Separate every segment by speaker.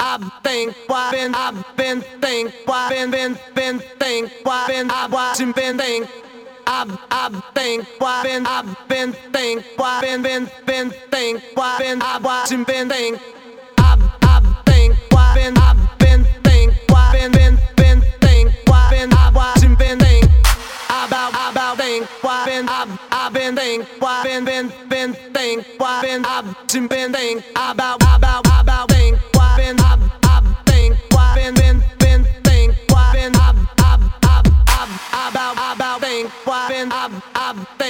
Speaker 1: I've think why been I've been think been been been think been I've been think I've I've why been I've been think been been been think why been I've watching been think I've I've think why been I've been think why been been been think why been I've watching been think about about think why been I've I've been think been been been think why been I've been think about about about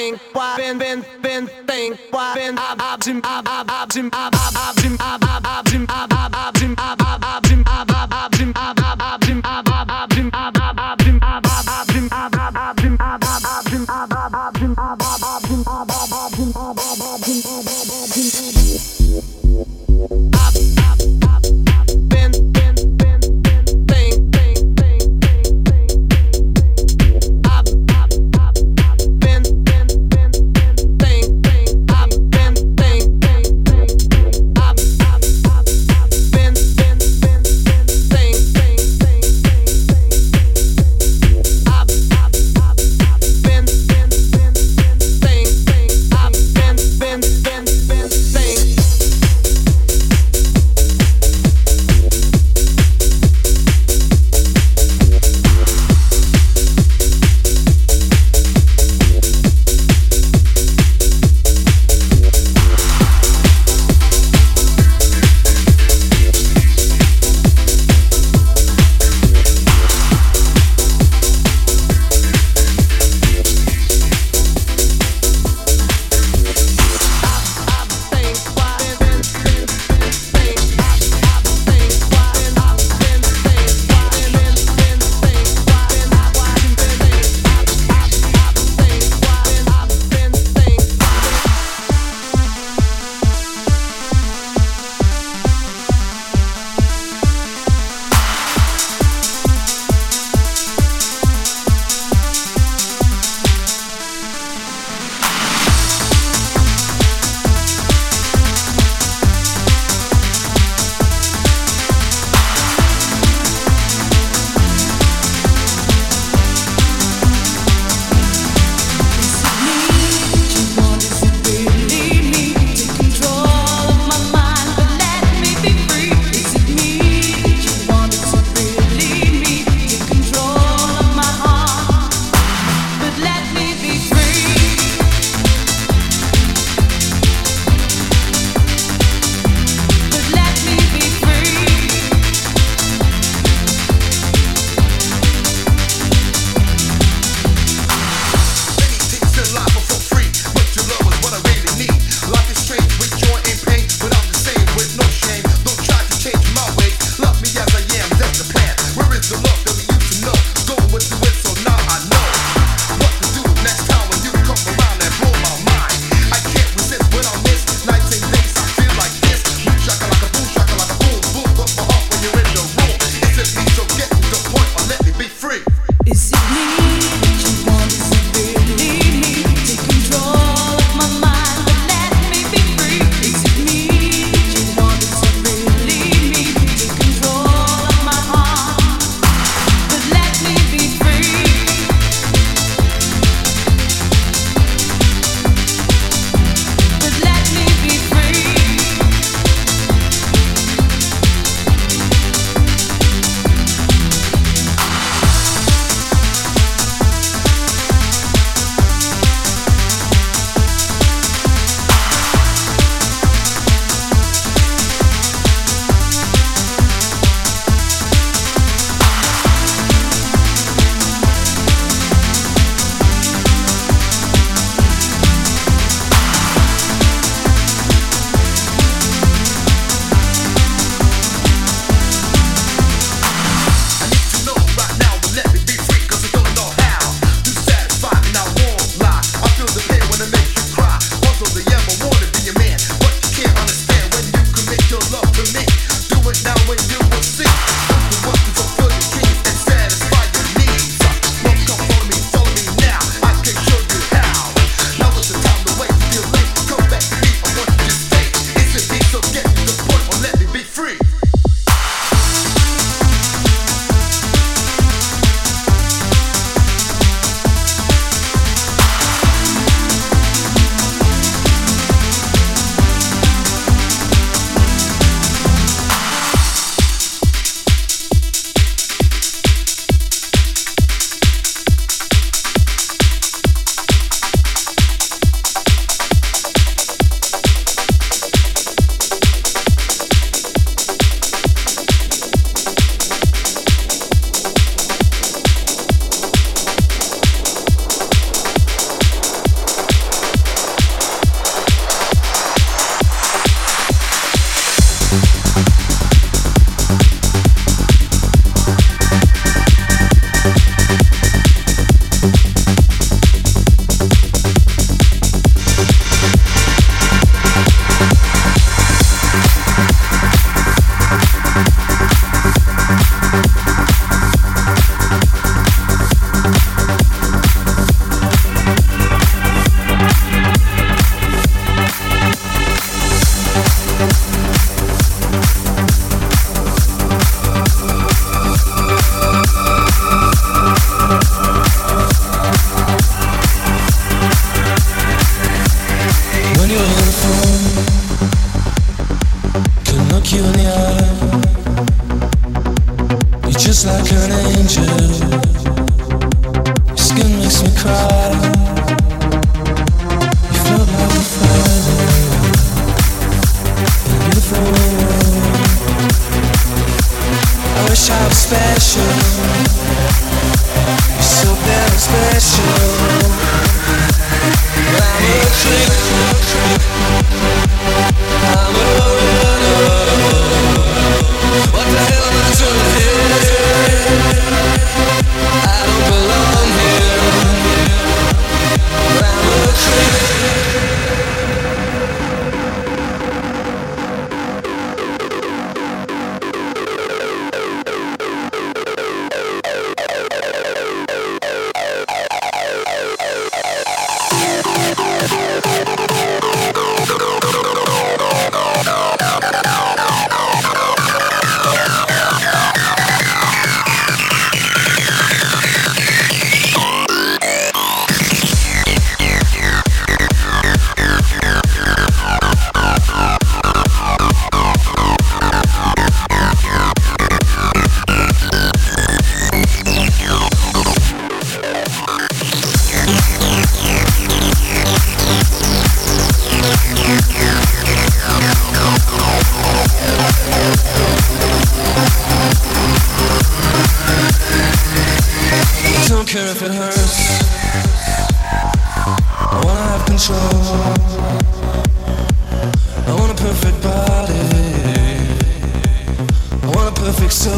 Speaker 1: think why been been been think why been ab ab jim ab ab ab jim ab ab ab jim ab ab ab jim ab ab
Speaker 2: ab jim ab ab ab jim ab ab ab jim ab ab ab jim ab ab ab jim ab ab ab jim ab ab ab jim ab ab ab jim ab ab ab jim ab ab ab jim ab ab ab so.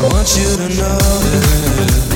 Speaker 3: I want you to know. Yeah.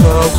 Speaker 3: Bedroom